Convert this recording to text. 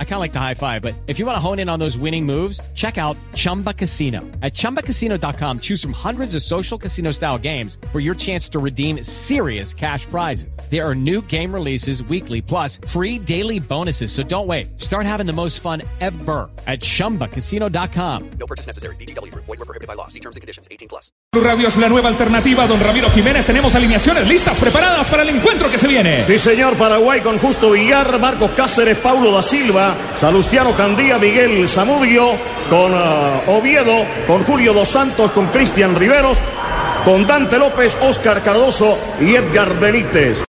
I kind of like the high five, but if you want to hone in on those winning moves, check out Chumba Casino. At ChumbaCasino.com, choose from hundreds of social casino style games for your chance to redeem serious cash prizes. There are new game releases weekly, plus free daily bonuses. So don't wait. Start having the most fun ever at ChumbaCasino.com. No purchase necessary. VGW. Void were prohibited by law. See terms and conditions. 18 plus. Radio es la nueva alternativa. Don Ramiro Jiménez, tenemos alineaciones listas, preparadas para el encuentro que se viene. Sí, señor, Paraguay con Justo Villar, Marcos Cáceres, Paulo da Silva, Salustiano Candía, Miguel Zamudio, con uh, Oviedo, con Julio Dos Santos, con Cristian Riveros, con Dante López, Oscar Cardoso y Edgar Benítez.